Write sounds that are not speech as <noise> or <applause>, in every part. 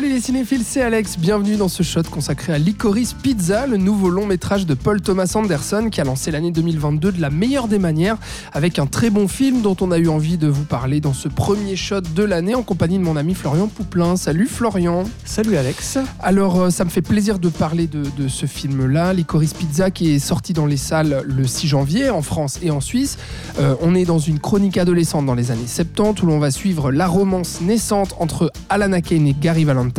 Salut les cinéphiles, c'est Alex. Bienvenue dans ce shot consacré à Licorice Pizza, le nouveau long métrage de Paul Thomas Anderson qui a lancé l'année 2022 de la meilleure des manières avec un très bon film dont on a eu envie de vous parler dans ce premier shot de l'année en compagnie de mon ami Florian Pouplin. Salut Florian. Salut Alex. Alors, euh, ça me fait plaisir de parler de, de ce film-là, Licorice Pizza, qui est sorti dans les salles le 6 janvier en France et en Suisse. Euh, on est dans une chronique adolescente dans les années 70 où l'on va suivre la romance naissante entre Alana Kane et Gary Valentine.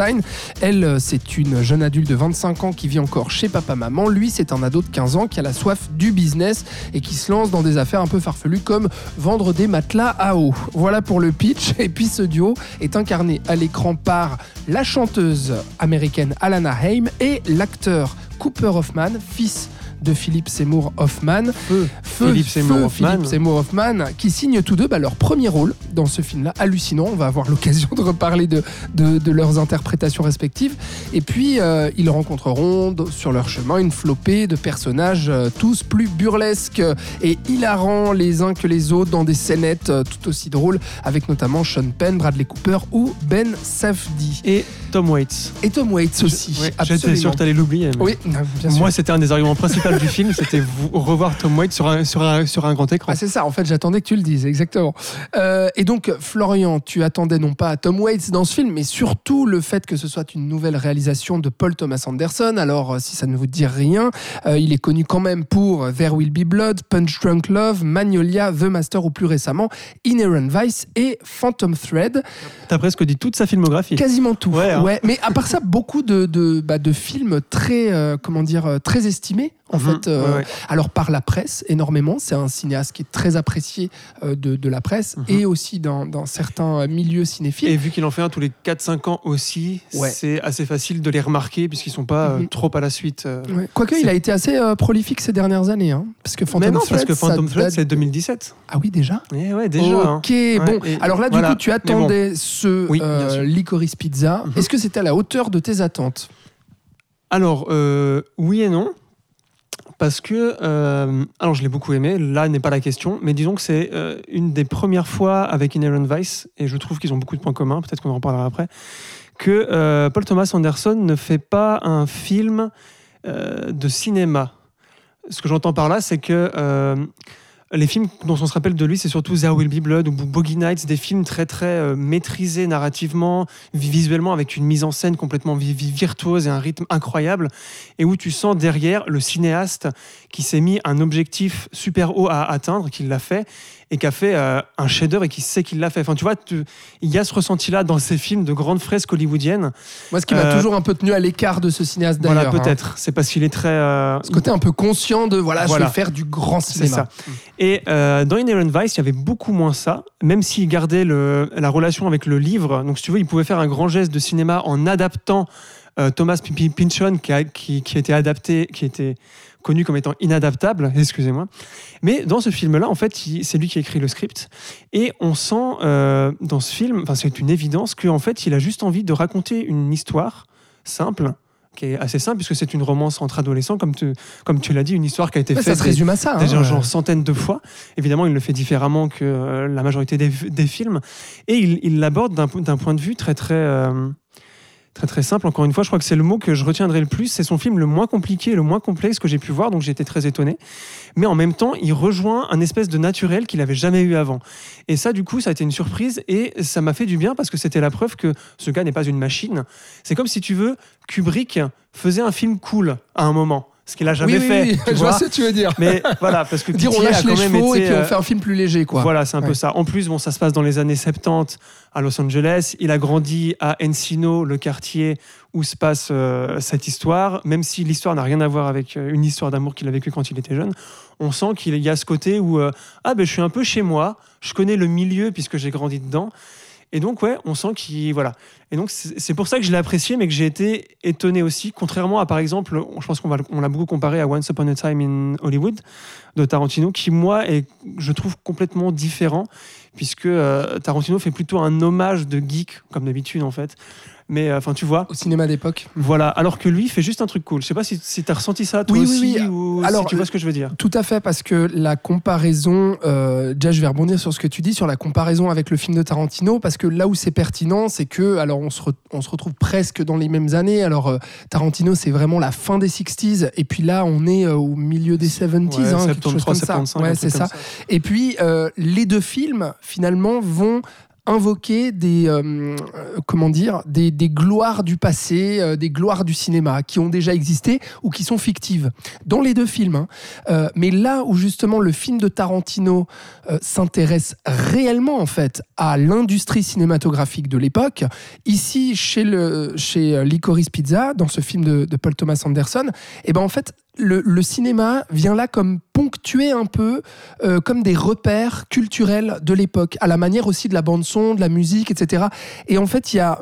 Elle, euh, c'est une jeune adulte de 25 ans qui vit encore chez papa-maman. Lui, c'est un ado de 15 ans qui a la soif du business et qui se lance dans des affaires un peu farfelues comme vendre des matelas à eau. Voilà pour le pitch. Et puis ce duo est incarné à l'écran par la chanteuse américaine Alana Haim et l'acteur Cooper Hoffman, fils de Philippe Seymour Hoffman. Feu. Philippe Seymour feu Hoffman. Philippe Seymour Hoffman, qui signent tous deux bah, leur premier rôle dans ce film-là, hallucinant. On va avoir l'occasion de reparler de, de, de leurs interprétations respectives. Et puis, euh, ils rencontreront sur leur chemin une flopée de personnages, euh, tous plus burlesques et hilarants les uns que les autres, dans des scénettes euh, tout aussi drôles, avec notamment Sean Penn, Bradley Cooper ou Ben Safdie. Et Tom Waits. Et Tom Waits aussi. Absolument. J'étais sûr que t'allais l'oublier. mais Oui, bien sûr. Moi, c'était un des arguments principaux du film, c'était revoir Tom Waits sur un, sur un, sur un grand écran. Ah, c'est ça, en fait, j'attendais que tu le dises, exactement. Euh, et donc, Florian, tu attendais non pas Tom Waits dans ce film, mais surtout le fait que ce soit une nouvelle réalisation de Paul Thomas Anderson. Alors, euh, si ça ne vous dit rien, euh, il est connu quand même pour There Will Be Blood, Punch Drunk Love, Magnolia, The Master ou plus récemment Inherent Vice et Phantom Thread. T'as presque dit toute sa filmographie. Quasiment tout. Ouais, hein. Mais à part ça, beaucoup de, de, bah, de films très, euh, comment dire, euh, très estimés. En Mhm, fait, euh, ouais, ouais. alors par la presse énormément, c'est un cinéaste qui est très apprécié euh, de, de la presse Mhm. et aussi dans, dans certains milieux cinéphiles. Et vu qu'il en fait un tous les 4-5 ans aussi, Ouais. c'est assez facile de les remarquer puisqu'ils sont pas Mhm. trop à la suite. Ouais. Quoique, il a été assez prolifique ces dernières années. Hein, parce que Phantom Mais non, Thread, parce que Phantom Thread, date- c'est 2017. Ah oui, déjà Et ouais, déjà. hein. Ok, bon. et Alors là, du voilà. coup, tu bon. attendais ce Oui. Licorice Pizza. Est-ce que c'était à la hauteur de tes attentes Alors, euh, oui et non. Parce que, euh, alors je l'ai beaucoup aimé, là n'est pas la question, mais disons que c'est euh, une des premières fois avec Inherent Vice, et je trouve qu'ils ont beaucoup de points communs, peut-être qu'on en reparlera après, que Paul Thomas Anderson ne fait pas un film de cinéma. Ce que j'entends par là, c'est que les films dont on se rappelle de lui, c'est surtout There Will Be Blood ou Boogie Nights, des films très très euh, maîtrisés narrativement, vi- visuellement, avec une mise en scène complètement vi- vi- virtuose et un rythme incroyable, et où tu sens derrière le cinéaste qui s'est mis un objectif super haut à atteindre, qui l'a fait, et qui a fait euh, un chef-d'œuvre et qui sait qu'il l'a fait. Enfin, tu vois, tu- il y a ce ressenti-là dans ces films de grandes fresques hollywoodiennes. Moi, ce qui m'a Euh, toujours un peu tenu à l'écart de ce cinéaste Voilà, d'ailleurs. hein. peut-être. C'est parce qu'il est très. euh, Ce côté un peu conscient de voilà, Voilà. je vais faire du grand C'est cinéma. ça. Et dans Inherent Vice, il y avait beaucoup moins ça, même s'il gardait le- la relation avec le livre. Donc, si tu veux, il pouvait faire un grand geste de cinéma en adaptant Thomas Pynchon, qui a, qui, qui été adapté, qui était connu comme étant inadaptable, <laughs> excusez-moi. Mais dans ce film-là, en fait, c'est lui qui écrit le script. Et on sent euh, dans ce film, enfin, c'est une évidence qu'en fait, il a juste envie de raconter une histoire simple qui est assez simple puisque c'est une romance entre adolescents comme tu, comme tu l'as dit une histoire qui a été Ouais, faite ça se des- résume à ça. déjà hein. genre centaines de fois. Évidemment, il le fait différemment que euh, la majorité des, des films. Et il l'aborde d'un d'un point de vue très, très, euh, très, très simple. Encore une fois, je crois que c'est le mot que je retiendrai le plus. C'est son film le moins compliqué, le moins complexe que j'ai pu voir. Donc, été très étonné. Mais en même temps, il rejoint un espèce de naturel qu'il n'avait jamais eu avant. Et ça, du coup, ça a été une surprise. Et ça m'a fait du bien parce que c'était la preuve que ce gars n'est pas une machine. C'est comme si tu veux, Kubrick faisait un film cool à un moment. Ce qu'il a jamais oui, oui, fait. oui, tu <laughs> je vois vois. ce que tu veux dire. Mais voilà, parce que <laughs> Dire on Pitié lâche les chevaux et puis on euh, fait un film plus léger, quoi. Voilà, c'est un Ouais. peu ça. En plus, bon, ça se passe dans les années 70 à Los Angeles. Il a grandi à Encino, le quartier où se passe euh, cette histoire. Même si l'histoire n'a rien à voir avec euh, une histoire d'amour qu'il a vécue quand il était jeune, on sent qu'il y a ce côté où euh, ah ben je suis un peu chez moi, je connais le milieu puisque j'ai grandi dedans. Et donc, ouais, on sent qu'il. Voilà. Et donc, c'est pour ça que je l'ai apprécié, mais que j'ai été étonné aussi. Contrairement à, par exemple, je pense qu'on on l'a beaucoup comparé à Once Upon a Time in Hollywood de Tarantino, qui, moi, je trouve complètement différent, puisque euh, Tarantino fait plutôt un hommage de geek, comme d'habitude en fait. Mais euh, enfin, tu vois. Au cinéma d'époque. Voilà. Alors que lui il fait juste un truc cool. Je sais pas si, si tu as ressenti ça toi Oui, oui, aussi oui. ou Alors, si tu vois ce que je veux dire. Tout à fait, parce que la comparaison, euh, déjà je vais rebondir sur ce que tu dis, sur la comparaison avec le film de Tarantino, parce que là où c'est pertinent, c'est que, alors on se, re- on se retrouve presque dans les mêmes années. Alors euh, Tarantino, c'est vraiment la fin des 60s, et puis là on est euh, au milieu des 70s, Ouais, hein, quelque chose 73, comme ça. 75, Ouais, c'est ça. Et puis, les deux films, finalement, vont invoquer des euh, euh, comment dire des, gloires du passé euh, des gloires du cinéma qui ont déjà existé ou qui sont fictives dans les deux films hein. Mais là où justement le film de Tarantino s'intéresse réellement en fait à l'industrie cinématographique de l'époque ici chez le chez Licorice Pizza dans ce film de, de Paul Thomas Anderson et ben en fait le, le cinéma vient là comme ponctuer un peu euh, comme des repères culturels de l'époque, à la manière aussi de la bande son, de la musique, etc. Et en fait, il y a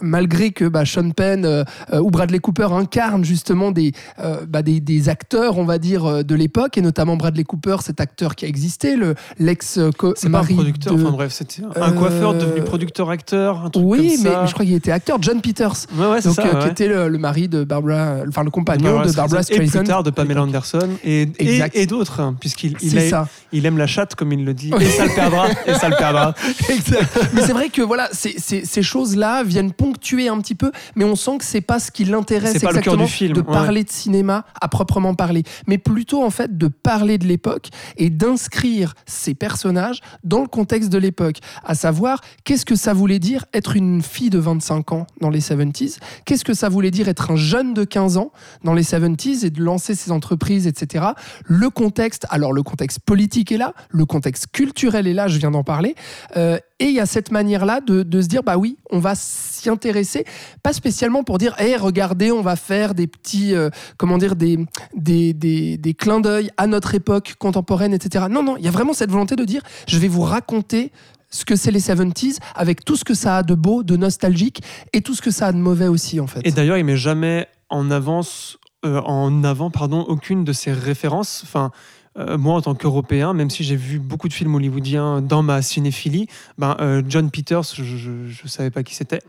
malgré que bah, Sean Penn euh, euh, ou Bradley Cooper incarnent justement des, euh, bah, des, des acteurs, on va dire, de l'époque, et notamment Bradley Cooper, cet acteur qui a existé, le l'ex co- C'est pas un mari producteur. de- Enfin bref, c'était un coiffeur devenu producteur-acteur. Un truc Oui, comme mais ça. je crois qu'il était acteur, John Peters. Ouais, ouais, c'est Donc, ça. ouais. qui était le, le mari de Barbara, enfin le compagnon Barbara de Barbara Streisand, Plus tard de Pamela Anderson et, et, d'autres, hein, puisqu'il il C'est a- ça. Il aime la chatte, comme il le dit. Et ça le perdra. et ça le perdra. <laughs> Exact. mais c'est vrai que voilà, ces, ces- ces choses-là viennent ponctuer un petit peu, mais on sent que c'est pas ce qui l'intéresse C'est pas le cœur exactement du film, de ouais. parler de cinéma à proprement parler, mais plutôt en fait de parler de l'époque et d'inscrire ces personnages dans le contexte de l'époque, à savoir qu'est-ce que ça voulait dire être une fille de 25 ans dans les 70s, qu'est-ce que ça voulait dire être un jeune de 15 ans dans les 70s et de lancer ses entreprises, etc. Le contexte, alors le contexte politique est là, le contexte culturel est là, je viens d'en parler, euh, et il y a cette manière-là de, se dire, bah oui, on va s'y intéresser, pas spécialement pour dire, hé, regardez, on va faire des petits, euh, comment dire, des, des, des, des clins d'œil à notre époque contemporaine, etc. Non, non, il y a vraiment cette volonté de dire, je vais vous raconter ce que c'est les 70s, avec tout ce que ça a de beau, de nostalgique, et tout ce que ça a de mauvais aussi, en fait. Et d'ailleurs, il met jamais en avance, euh, en avant, pardon, aucune de ses références. Enfin, euh, moi, en tant qu'Européen, même si j'ai vu beaucoup de films hollywoodiens dans ma cinéphilie, ben, euh, John Peters, je ne savais pas qui c'était.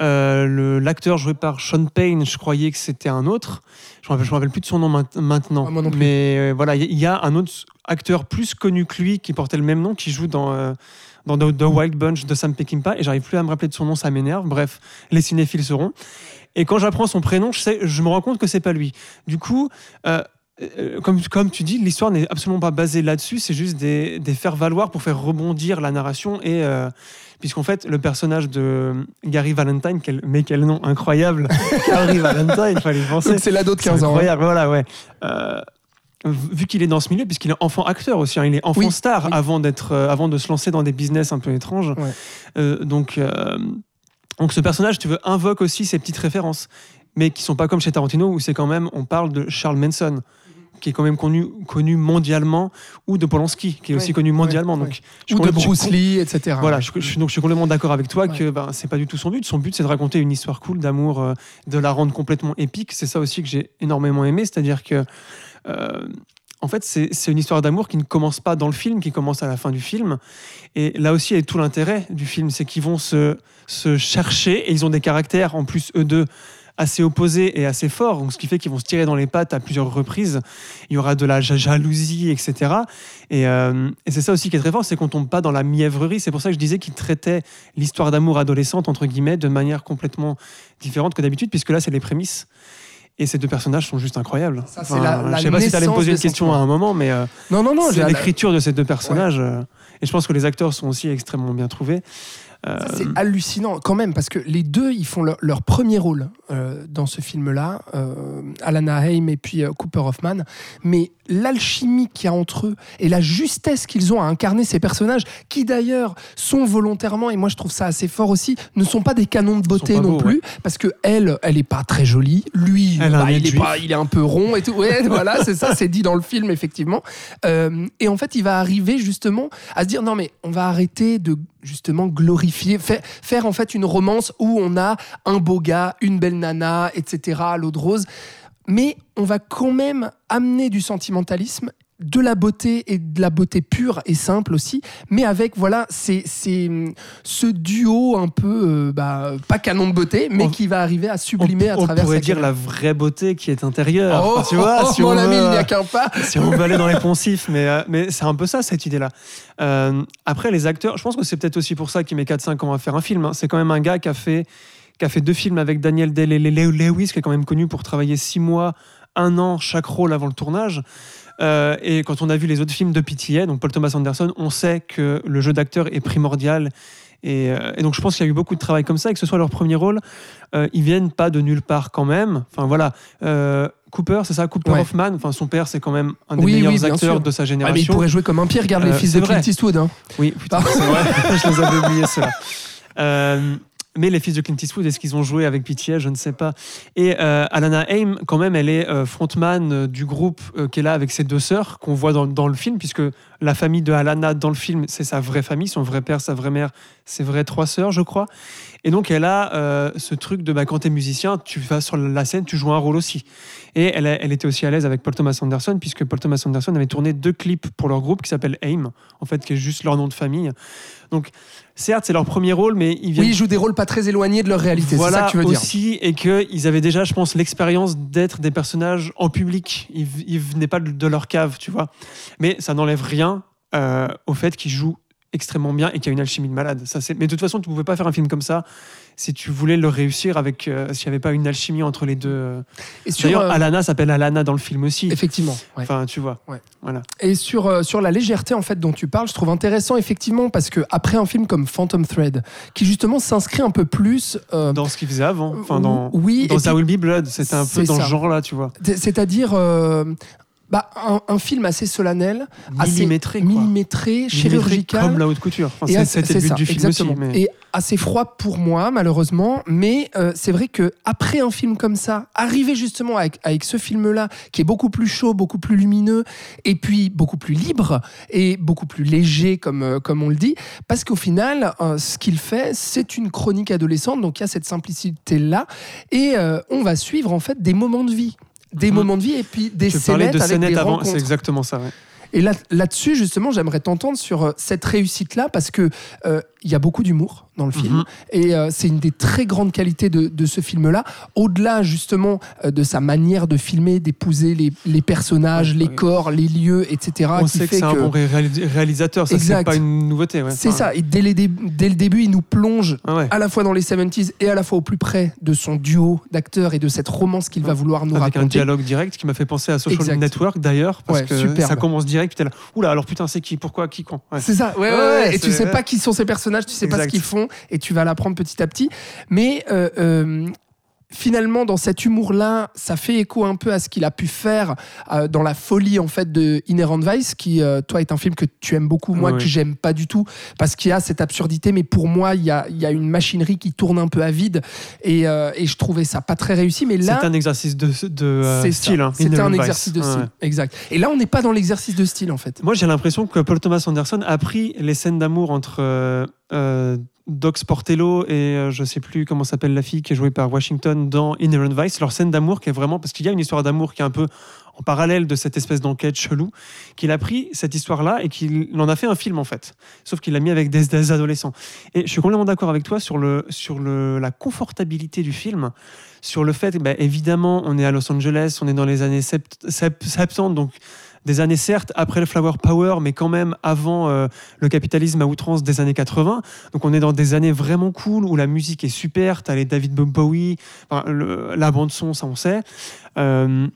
Euh, L'acteur joué par Sean Payne, je croyais que c'était un autre. Je ne me, rappelle plus de son nom main- maintenant. Ah, moi non plus. Mais voilà, il y, a un autre acteur plus connu que lui qui portait le même nom, qui joue dans. dans The, Wild Bunch de Sam Peckinpah et j'arrive plus à me rappeler de son nom, ça m'énerve. Bref, les cinéphiles seront. Et quand j'apprends son prénom, je, sais, je me rends compte que c'est pas lui. Du coup, euh, comme, comme tu dis, l'histoire n'est absolument pas basée là-dessus, c'est juste des, des faire-valoir pour faire rebondir la narration. Et euh, puisqu'en fait, le personnage de Gary Valentine, quel, mais quel nom incroyable <laughs> Gary Valentine, il fallait penser. C'est l'ado de C'est 15 ans. hein. incroyable, voilà, ouais. Euh, vu qu'il est dans ce milieu, puisqu'il est enfant acteur aussi, hein, il est enfant Oui, star oui. avant, d'être, euh, avant de se lancer dans des business un peu étranges. Ouais. Euh, donc, euh, donc ce personnage, tu veux, invoque aussi ces petites références, mais qui sont pas comme chez Tarantino, où c'est quand même, on parle de Charles Manson qui est quand même connu, connu mondialement, ou de Polanski, qui est aussi connu mondialement. ouais, donc, ouais. je Ou de Bruce Lee, etc. voilà, je, je suis, donc je suis complètement d'accord avec toi Ouais. que ben, c'est pas du tout son but. Son but, c'est de raconter une histoire cool d'amour, euh, de la rendre complètement épique. C'est ça aussi que j'ai énormément aimé, c'est-à-dire que, euh, en fait, c'est c'est une histoire d'amour qui ne commence pas dans le film, qui commence à la fin du film. Et là aussi, est tout l'intérêt du film, c'est qu'ils vont se, se chercher et ils ont des caractères, en plus, eux deux, assez opposés et assez forts, donc ce qui fait qu'ils vont se tirer dans les pattes à plusieurs reprises. Il y aura de la ja- jalousie, etc. Et, euh, et c'est ça aussi qui est très fort, c'est qu'on tombe pas dans la mièvrerie. C'est pour ça que je disais qu'il traitait l'histoire d'amour adolescente, entre guillemets, de manière complètement différente que d'habitude, puisque là, c'est les prémices. Et ces deux personnages sont juste incroyables. Ça, la- la je sais pas si tu allais me poser une question à un moment, mais euh, Non, non, non. c'est l'écriture de ces deux personnages. euh, et je pense que les acteurs sont aussi extrêmement bien trouvés. Euh, C'est hallucinant quand même parce que les deux ils font leur, premier rôle euh, dans ce film-là, euh, Alana Haim et puis Cooper Hoffman. Mais l'alchimie qu'il y a entre eux et la justesse qu'ils ont à incarner ces personnages, qui d'ailleurs sont volontairement et moi je trouve ça assez fort aussi, ne sont pas des canons de beauté non beaux, plus parce que elle, elle est pas très jolie. Lui, bah, il est pas, il est un peu rond et tout. Ouais, <laughs> voilà, c'est ça, c'est dit dans le film effectivement. Euh, et en fait, il va arriver justement à se dire non mais on va arrêter de justement glorifier, faire, faire en fait une romance où on a un beau gars, une belle nana, etc. à l'eau de rose. Mais on va quand même amener du sentimentalisme de la beauté et de la beauté pure et simple aussi, mais avec voilà c'est ce duo un peu euh, bah, pas canon de beauté, mais On- qui va arriver à sublimer à on travers pourrait sa dire la vraie beauté qui est intérieure. Oh, tu vois, oh, si mon on ami, veut, il n'y a qu'un pas. <laughs> si on veut aller dans les poncifs, mais, euh, mais c'est un peu ça, cette idée-là. Euh, après, les acteurs, je pense que c'est peut-être aussi pour ça qu'il met 4-5 ans à faire un film. hein. C'est quand même un gars qui a fait, qui a fait deux films avec Daniel Day-Lewis, qui est quand même connu pour travailler 6 mois, un an chaque rôle avant le tournage. Euh, et quand on a vu les autres films de PTA, donc Paul Thomas Anderson, on sait que le jeu d'acteur est primordial. Et, euh, et donc je pense qu'il y a eu beaucoup de travail comme ça, et que ce soit leur premier rôle, euh, ils viennent pas de nulle part quand même. Enfin voilà, Euh, Cooper, c'est ça, Cooper Ouais. Hoffman? Enfin son père, c'est quand même un des Oui, meilleurs acteurs sûr. de sa Ah, mais il génération. pourrait jouer comme un pire. Regarde les fils de Clint vrai. Eastwood. hein. Oui, putain, c'est vrai. <laughs> je les avais oubliés ceux-là. Euh, mais les fils de Clint Eastwood, est-ce qu'ils ont joué avec PTA Je ne sais pas. Et euh, Alana Haim, quand même, elle est euh, frontman euh, du groupe euh, est là avec ses deux sœurs qu'on voit dans, le film, puisque la famille de Alana dans le film, c'est sa vraie famille, son vrai père, sa vraie mère, ses vraies trois sœurs, je crois. Et donc, elle a ce truc de bah, quand tu es musicien, tu vas sur la scène, tu joues un rôle aussi. Et elle, a- elle était aussi à l'aise avec Paul Thomas Anderson, puisque Paul Thomas Anderson avait tourné deux clips pour leur groupe qui s'appelle AIM, en fait, qui est juste leur nom de famille. Donc, certes, c'est leur premier rôle, mais ils viennent Oui, ils jouent des rôles pas très éloignés de leur réalité. C'est voilà ça que tu veux dire. aussi, et qu'ils avaient déjà, je pense, l'expérience d'être des personnages en public. Ils, ils venaient pas de, de leur cave, tu vois. Mais ça n'enlève rien euh, au fait qu'ils jouent extrêmement bien et qu'il y a une alchimie de malade. Ça, c'est... Mais de toute façon, tu pouvais pas faire un film comme ça si tu voulais le réussir avec euh, s'il n'y avait pas une alchimie entre les deux. Et sur, D'ailleurs, euh, Alana s'appelle Alana dans le film aussi. effectivement. ouais. Enfin, tu vois. Ouais. Voilà. Et sur, euh, sur la légèreté en fait dont tu parles, je trouve intéressant effectivement parce que après un film comme Phantom Thread, qui justement s'inscrit un peu plus Dans ce qu'il faisait avant. Enfin, dans, oui, dans puis- Will Be Blood, c'était un peu dans ça. ce genre-là, tu vois. c'est- c'est-à-dire bah, un, un film assez solennel, assez Millimétré, quoi. millimétré, chirurgical. Comme la haute couture. Enfin, Et c'est- assez- le but ça, du film exactement. aussi. Mais... Et assez froid pour moi, malheureusement. Mais euh, c'est vrai que après un film comme ça, arriver justement avec, avec ce film-là, qui est beaucoup plus chaud, beaucoup plus lumineux, et puis beaucoup plus libre et beaucoup plus léger, comme, euh, comme on le dit, parce qu'au final, euh, ce qu'il fait, c'est une chronique adolescente, donc il y a cette simplicité-là, et euh, on va suivre en fait des moments de vie. Des Mhm. moments de vie et puis des Tu scénettes de avec scénettes des avant, c'est exactement ça. ouais. Et là, là-dessus, justement, j'aimerais t'entendre sur euh, cette réussite-là, parce que euh, il y a beaucoup d'humour dans le film, Mhm. et euh, c'est une des très grandes qualités de, de ce film-là. Au-delà, justement, euh, de sa manière de filmer, d'épouser les, les personnages, Ouais, les ouais. corps, les lieux, etc. On qui sait que c'est un bon ré- réalisateur, ça c'est pas une nouveauté. ouais. C'est ça. Et dès, les dé- dès le début, il nous plonge ouais. à la fois dans les 70s et à la fois au plus près de son duo d'acteurs et de cette romance qu'il va vouloir nous Avec un raconter. dialogue direct qui m'a fait penser à Social Exact. Network d'ailleurs, parce que superbe. ça commence direct. Puis là, oula, alors putain, c'est qui, pourquoi, qui, quand. C'est ça, ouais, Et tu sais pas qui sont ces personnages, tu sais pas ce qu'ils font, et tu vas l'apprendre petit à petit. Mais euh, euh, finalement, dans cet humour-là, ça fait écho un peu à ce qu'il a pu faire euh, dans la folie en fait de Inherent Vice, qui euh, toi est un film que tu aimes beaucoup, moi Oui, que j'aime pas du tout, parce qu'il y a cette absurdité. Mais pour moi, il y a, il y a une machinerie qui tourne un peu à vide, et, euh, et je trouvais ça pas très réussi. Mais là, C'est un exercice de, de style. hein, C'était un Vice. exercice de style, ouais. exact. Et là, on n'est pas dans l'exercice de style en fait. Moi, j'ai l'impression que Paul Thomas Anderson a pris les scènes d'amour entre Doc Sportello et euh, je sais plus comment s'appelle la fille qui est jouée par Washington dans Inherent Vice. Leur scène d'amour qui est vraiment parce qu'il y a une histoire d'amour qui est un peu en parallèle de cette espèce d'enquête chelou, qu'il a pris cette histoire-là et qu'il en a fait un film en fait. Sauf qu'il l'a mis avec des, des adolescents. Et je suis complètement d'accord avec toi sur, le, sur le, la confortabilité du film, sur le fait, bah, évidemment, on est à Los Angeles, on est dans les années sept- sept- 70, donc des années certes après le Flower Power, mais quand même avant euh, le capitalisme à outrance des années 80. Donc on est dans des années vraiment cool où la musique est super. T'as les David Bowie, la bande son, ça on sait. Euh,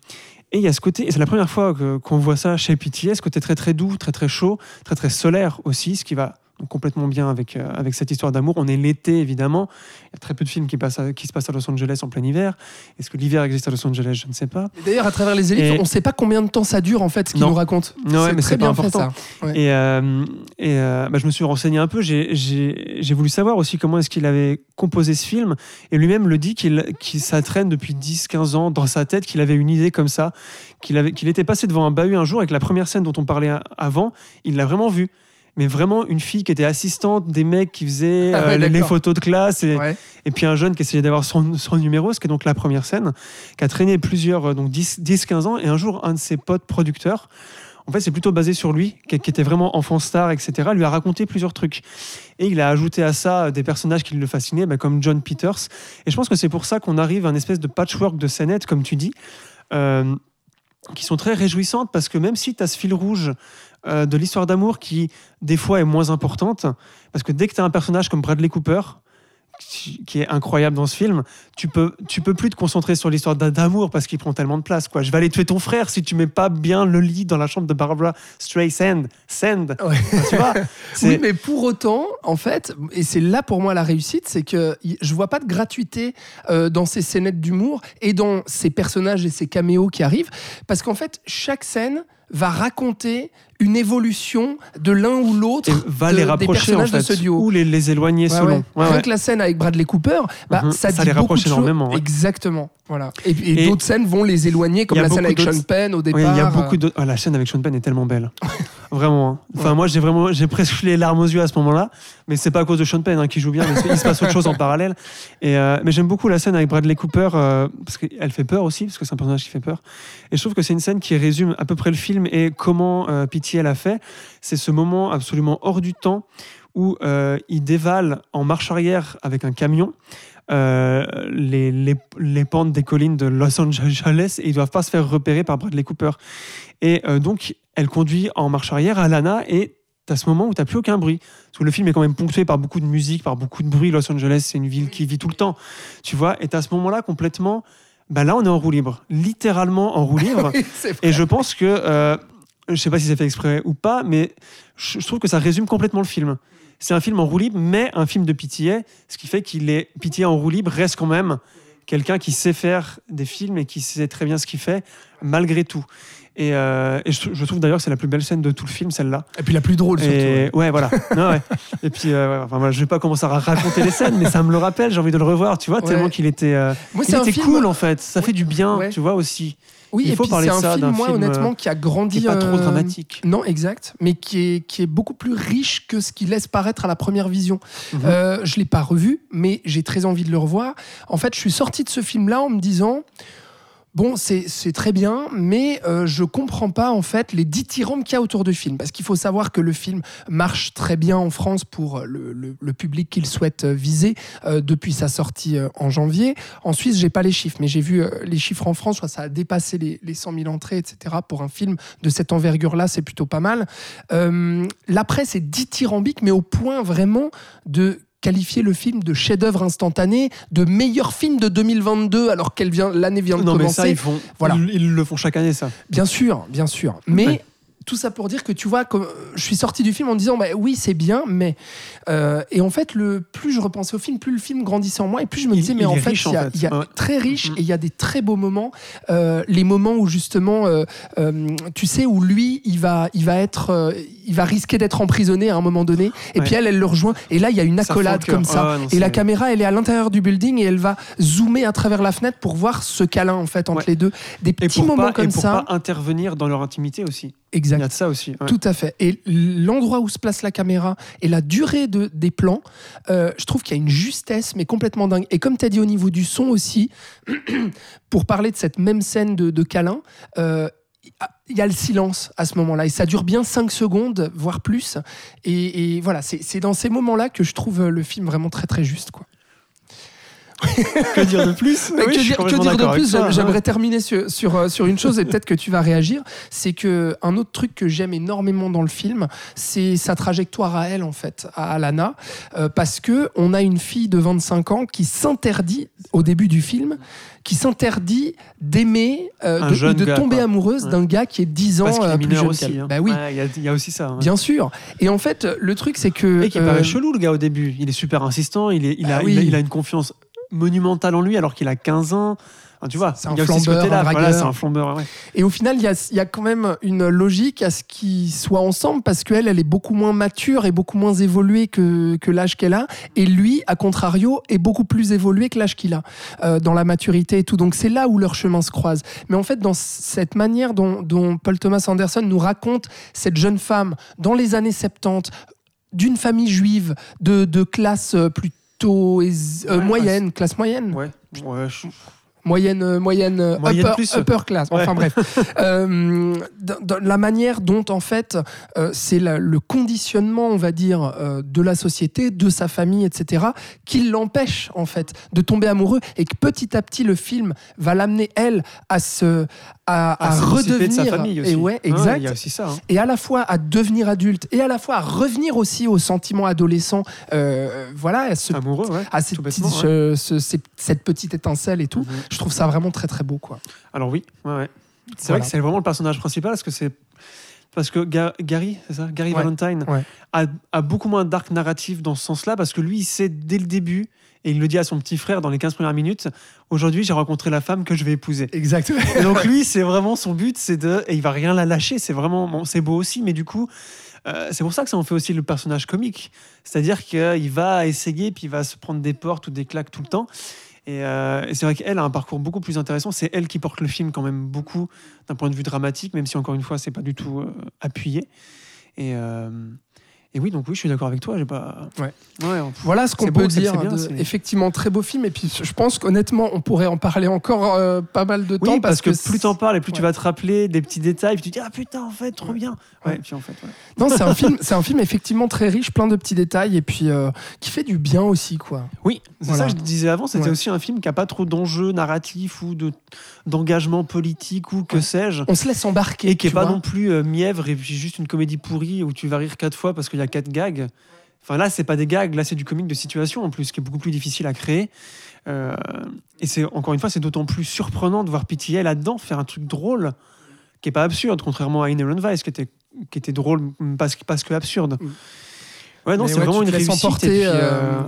et il y a ce côté, c'est la première fois qu'on voit ça chez PTA, ce côté très très doux, très très chaud, très très solaire aussi, ce qui va donc complètement bien avec, euh, avec cette histoire d'amour. On est l'été évidemment, il y a très peu de films qui, passent à- qui se passent à Los Angeles en plein hiver. Est-ce que l'hiver existe à Los Angeles? Je ne sais pas. Et D'ailleurs, à travers les élites, Et- on ne sait pas combien de temps ça dure en fait, ce qu'il Non. nous raconte. Non, ouais, mais très c'est bien fait important. ça. Ouais. Et, euh, et euh, bah, je me suis renseigné un peu. J'ai- voulu savoir aussi comment est-ce qu'il avait composé ce film. Et lui-même le dit qu'il qu'il- ça traîne depuis 10-15 ans dans sa tête, qu'il avait une idée comme ça, qu'il qu'il était passé devant un bahut un jour avec la première scène dont on parlait avant. Il l'a vraiment vu. Mais vraiment une fille qui était assistante, des mecs qui faisaient Ah ouais, euh, les photos de classe et, Ouais. et puis un jeune qui essayait d'avoir son, son numéro, ce qui est donc la première scène, qui a traîné plusieurs, euh, donc 10 10-15 ans. Et un jour, un de ses potes producteurs, en fait, c'est plutôt basé sur lui, qui, qui était vraiment enfant star, etc. Lui a raconté plusieurs trucs. Et il a ajouté à ça des personnages qui le fascinaient, bah, comme John Peters. Et je pense que c'est pour ça qu'on arrive à une espèce de patchwork de scénettes, comme tu dis, euh, qui sont très réjouissantes, parce que même si tu as ce fil rouge euh, de l'histoire d'amour qui, des fois, est moins importante, parce que dès que tu as un personnage comme Bradley Cooper, qui est incroyable dans ce film, tu peux, tu peux plus te concentrer sur l'histoire d'a- d'amour parce qu'il prend tellement de place. Quoi. Je vais aller tuer ton frère si tu mets pas bien le lit dans la chambre de Barbara Streisand. Sand. <laughs> Ouais. Tu vois Oui, mais pour autant, en fait, et c'est là pour moi la réussite, c'est que je vois pas de gratuité euh, dans ces scénettes d'humour et dans ces personnages et ces caméos qui arrivent, parce qu'en fait, chaque scène va raconter une évolution de l'un ou l'autre va de- les des rapprocher en fait, de ce duo. ou les, les éloigner Ouais, selon. ouais. Rien que la scène avec Bradley Cooper, bah, Mhm. ça, Ça dit les rapproche énormément. Exactement. Voilà. Et, et Et- d'autres scènes vont les éloigner, comme la scène avec Sean d'autres- Penn au départ. il y a beaucoup de. Ah, la scène avec Sean Penn est tellement belle. <laughs> vraiment. hein. Enfin, Ouais. moi, j'ai vraiment, j'ai presque les larmes aux yeux à ce moment-là. Mais c'est pas à cause de Sean Penn hein, qui joue bien. Mais il se passe autre chose en parallèle. Et euh, mais j'aime beaucoup la scène avec Bradley Cooper euh, parce qu'elle fait peur aussi, parce que c'est un personnage qui fait peur. Et je trouve que c'est une scène qui résume à peu près le film et comment euh, Pitié l'a fait. C'est ce moment absolument hors du temps où euh, il dévale en marche arrière avec un camion. euh, les, les, les pentes des collines de Los Angeles et ils doivent pas se faire repérer par Bradley Cooper. Et euh, donc, elle conduit en marche arrière à Lana et tu as ce moment où tu plus aucun bruit. Parce que le film est quand même ponctué par beaucoup de musique, par beaucoup de bruit. Los Angeles, c'est une ville qui vit tout le temps. Tu vois, et tu as ce moment-là complètement. Bah là, on est en roue libre. Littéralement en roue <laughs> libre. Oui, c'est vrai. Et je pense que, euh, je sais pas si c'est fait exprès ou pas, mais je, je trouve que ça résume complètement le film. C'est un film en roue libre, mais un film de pitié, ce qui fait qu'il est pitié en roue libre reste quand même quelqu'un qui sait faire des films et qui sait très bien ce qu'il fait malgré tout. Et, euh, et je, je trouve d'ailleurs que c'est la plus belle scène de tout le film, celle-là. Et puis la plus drôle surtout. Et ouais, voilà. Non, ouais. Et puis, euh, ouais, enfin, voilà, je vais pas commencer à raconter les scènes, mais ça me le rappelle. J'ai envie de le revoir, tu vois, Ouais. tellement qu'il était, euh, Moi, il c'est un était film. cool en fait. Ça Ouais. fait du bien, Ouais. tu vois aussi. Oui, Il et puis parler c'est un film, moi, film, honnêtement, qui a grandi. Qui pas trop euh, dramatique. Non, exact, mais qui est, qui est beaucoup plus riche que ce qu'il laisse paraître à la première vision. Mhm. Euh, je l'ai pas revu, mais j'ai très envie de le revoir. En fait, je suis sorti de ce film-là en me disant. Bon, c'est très bien, mais euh, je comprends pas en fait les dithyrambes qu'il y a autour du film. Parce qu'il faut savoir que le film marche très bien en France pour euh, le, public qu'il souhaite euh, viser euh, depuis sa sortie en janvier. En Suisse, j'ai pas les chiffres, mais j'ai vu les chiffres en France. ça a dépassé les, les 100 000 entrées, etc. Pour un film de cette envergure-là, c'est plutôt pas mal. La presse est dithyrambique, mais au point vraiment de qualifier le film de chef-d'œuvre instantané, de meilleur film de 2022, alors qu'elle vient, l'année vient de Non, mais commencer. ça, ils, font, Voilà. ils, ils le font chaque année, ça. Bien sûr, bien sûr. Mais Ouais. tout ça pour dire que tu vois, comme, je suis sorti du film en me disant, bah, oui, c'est bien, mais. euh, et en fait, le plus je repensais au film, plus le film grandissait en moi, et plus je me Il- disais, mais il en fait, riche, il y a, en fait. il y a Ouais. très riche Mhm. et il y a des très beaux moments. Euh, les moments où justement, euh, tu sais, où lui, il va, il va être. Il va risquer d'être emprisonné à un moment donné, et Ouais. puis elle, elle le rejoint. Et là, il y a une accolade comme ça. Non, et la caméra, elle est à l'intérieur du building et elle va zoomer à travers la fenêtre pour voir ce câlin en fait entre Ouais. les deux. Des Et petits moments pas, et comme pour ça. pas intervenir dans leur intimité aussi. Exact. Il y a de ça aussi. ouais. Tout à fait. Et l'endroit où se place la caméra et la durée de, des plans, euh, je trouve qu'il y a une justesse, mais complètement dingue. Et comme tu as dit au niveau du son aussi, <clears throat> pour parler de cette même scène de, de câlin, euh, il y a le silence à ce moment-là. Et ça dure bien 5 secondes, voire plus. Et, et voilà, c'est dans ces moments-là que je trouve le film vraiment très très juste. Quoi. <laughs> Que dire de plus Oui, que dire, que complètement dire de plus ouais. J'aimerais terminer sur, sur, euh, sur une chose et peut-être que tu vas réagir. C'est que un autre truc que j'aime énormément dans le film, c'est sa trajectoire à elle en fait, à Alana, euh, parce que on a une fille de 25 ans qui s'interdit au début du film, qui s'interdit d'aimer, euh, de, jeune de gars, tomber quoi. amoureuse Ouais. d'un gars qui est 10 ans Parce euh, est plus jeune aussi. qu'elle. hein. Bah oui. Ouais, Il y a- il y, a aussi ça. Bien sûr. Et en fait, le truc, c'est que. Et qui euh, paraît chelou, le gars, au début. Il est super insistant, il, est, il, a, Ah oui. il, a, il a une confiance monumentale en lui alors qu'il a 15 ans. Enfin, tu vois, C'est un ce flambeur, un Voilà, c'est un flambeur. ouais. Et au final, il y a, y a quand même une logique à ce qu'ils soient ensemble parce qu'elle, elle est beaucoup moins mature et beaucoup moins évoluée que, que l'âge qu'elle a. Et lui, à contrario, est beaucoup plus évolué que l'âge qu'il a euh, dans la maturité et tout. Donc c'est là où leurs chemins se croisent. Mais en fait, dans cette manière dont, dont Paul Thomas Anderson nous raconte cette jeune femme dans les années 70, d'une famille juive, de, de classe euh, plutôt euh, moyenne, classe moyenne. Ouais, ouais, je- moyenne, euh, moyenne, euh, Moyenne upper, plus. upper class. Enfin Ouais. bref, <laughs> Euh, la manière dont en fait euh, c'est le conditionnement, on va dire, euh, de la société, de sa famille, etc., qui l'empêche en fait de tomber amoureux et que petit à petit le film va l'amener elle à se à, à À redevenir de sa famille aussi. et ouais Ouais, exact Il y a aussi ça. hein. et à la fois à devenir adulte et à la fois à revenir aussi aux sentiments adolescents voilà à, ce- Amoureux, ouais. à ces petites- ce- cette petite étincelle et tout Mhm. Je trouve ça vraiment très très beau quoi Alors oui, ouais, ouais. C'est Voilà. vrai que c'est vraiment le personnage principal parce que c'est parce que Ga- Gary, c'est ça, Gary Ouais, Valentine ouais. a, a beaucoup moins d'arc narratif dans ce sens-là parce que lui, il sait dès le début et il le dit à son petit frère dans les 15 premières minutes. Aujourd'hui, j'ai rencontré la femme que je vais épouser. exactement Et donc lui, c'est vraiment son but, c'est de et il va rien la lâcher. C'est vraiment bon, c'est beau aussi, mais du coup. euh, c'est pour ça que ça en fait aussi le personnage comique. C'est-à-dire qu'il va essayer, puis il va se prendre des portes ou des claques tout le temps. Et, euh, et c'est vrai qu'elle a un parcours beaucoup plus intéressant. C'est elle qui porte le film quand même beaucoup d'un point de vue dramatique, même si encore une fois, c'est pas du tout euh, appuyé. Et, euh, et oui, donc oui, je suis d'accord avec toi. J'ai pas. Ouais. Ouais, on- Voilà ce qu'on beau, peut que dire. bien, de- effectivement, très beau film. Et puis, je pense qu'honnêtement, on pourrait en parler encore euh, pas mal de Oui, temps parce, que, c'est- plus t'en parles et plus tu vas te rappeler des petits détails, puis tu te dis ah putain en fait trop bien. Et puis en fait. Non, c'est un <laughs> film, c'est un film effectivement très riche, plein de petits détails et puis euh, qui fait du bien aussi, quoi. Oui, c'est Voilà. ça que je disais avant. C'était aussi un film qui a pas trop d'enjeux narratifs ou de d'engagement politique ou que sais-je. On se laisse embarquer. Et qui est pas vois. non plus euh, mièvre et puis juste une comédie pourrie où tu vas rire quatre fois parce qu'il y a quatre gags. Enfin là, c'est pas des gags, là c'est du comique de situation en plus, qui est beaucoup plus difficile à créer. Euh, et c'est encore une fois, c'est d'autant plus surprenant de voir PTA là-dedans faire un truc drôle, qui est pas absurde, contrairement à Inherent Vice, qui était qui était drôle parce que parce que absurde. Mm. Ouais, non, c'est ouais, vraiment une réussite. emporter, et puis, euh, euh,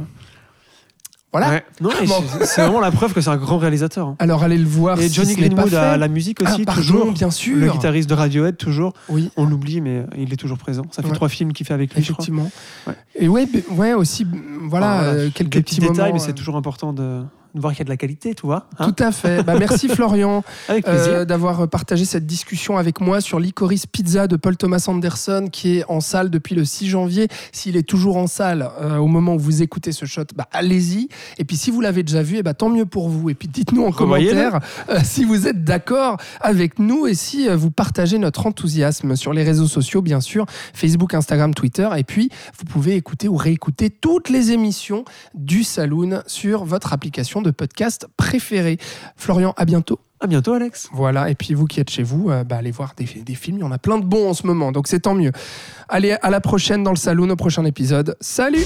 Voilà. ouais. Non, et Bon. c'est- c'est vraiment la preuve que c'est un grand réalisateur. hein. Alors allez le voir. Et si Johnny ce n'est pas Greenwood a fait. la musique Ah, aussi, pardon, toujours. bien sûr. Le guitariste de Radiohead, toujours. Oui. On l'oublie, mais il est toujours présent. Ça fait Ouais. trois films qu'il fait avec lui, je crois. Effectivement. Ouais. Et ouais, b- ouais aussi, b- voilà, Enfin, euh, quelques Des petits, petits détails, moments, mais c'est euh, toujours important de voir qu'il y a de la qualité, tu vois. hein. Tout à fait. Bah, merci <laughs> Florian euh, d'avoir partagé cette discussion avec moi sur Licorice Pizza de Paul Thomas Anderson qui est en salle depuis le 6 janvier. S'il est toujours en salle euh, au moment où vous écoutez ce shot, bah, allez-y. Et puis si vous l'avez déjà vu, eh bah, tant mieux pour vous. Et puis dites-nous en commentaire euh, si vous êtes d'accord avec nous et si vous partagez notre enthousiasme sur les réseaux sociaux, bien sûr, Facebook, Instagram, Twitter. Et puis vous pouvez écouter ou réécouter toutes les émissions du Saloon sur votre application de podcast préférée. Florian, à bientôt. À bientôt, Alex. Voilà, et puis vous qui êtes chez vous, euh, bah, allez voir des, des films, il y en a plein de bons en ce moment, donc c'est tant mieux. Allez, à la prochaine dans le Saloon, au prochain épisode. Salut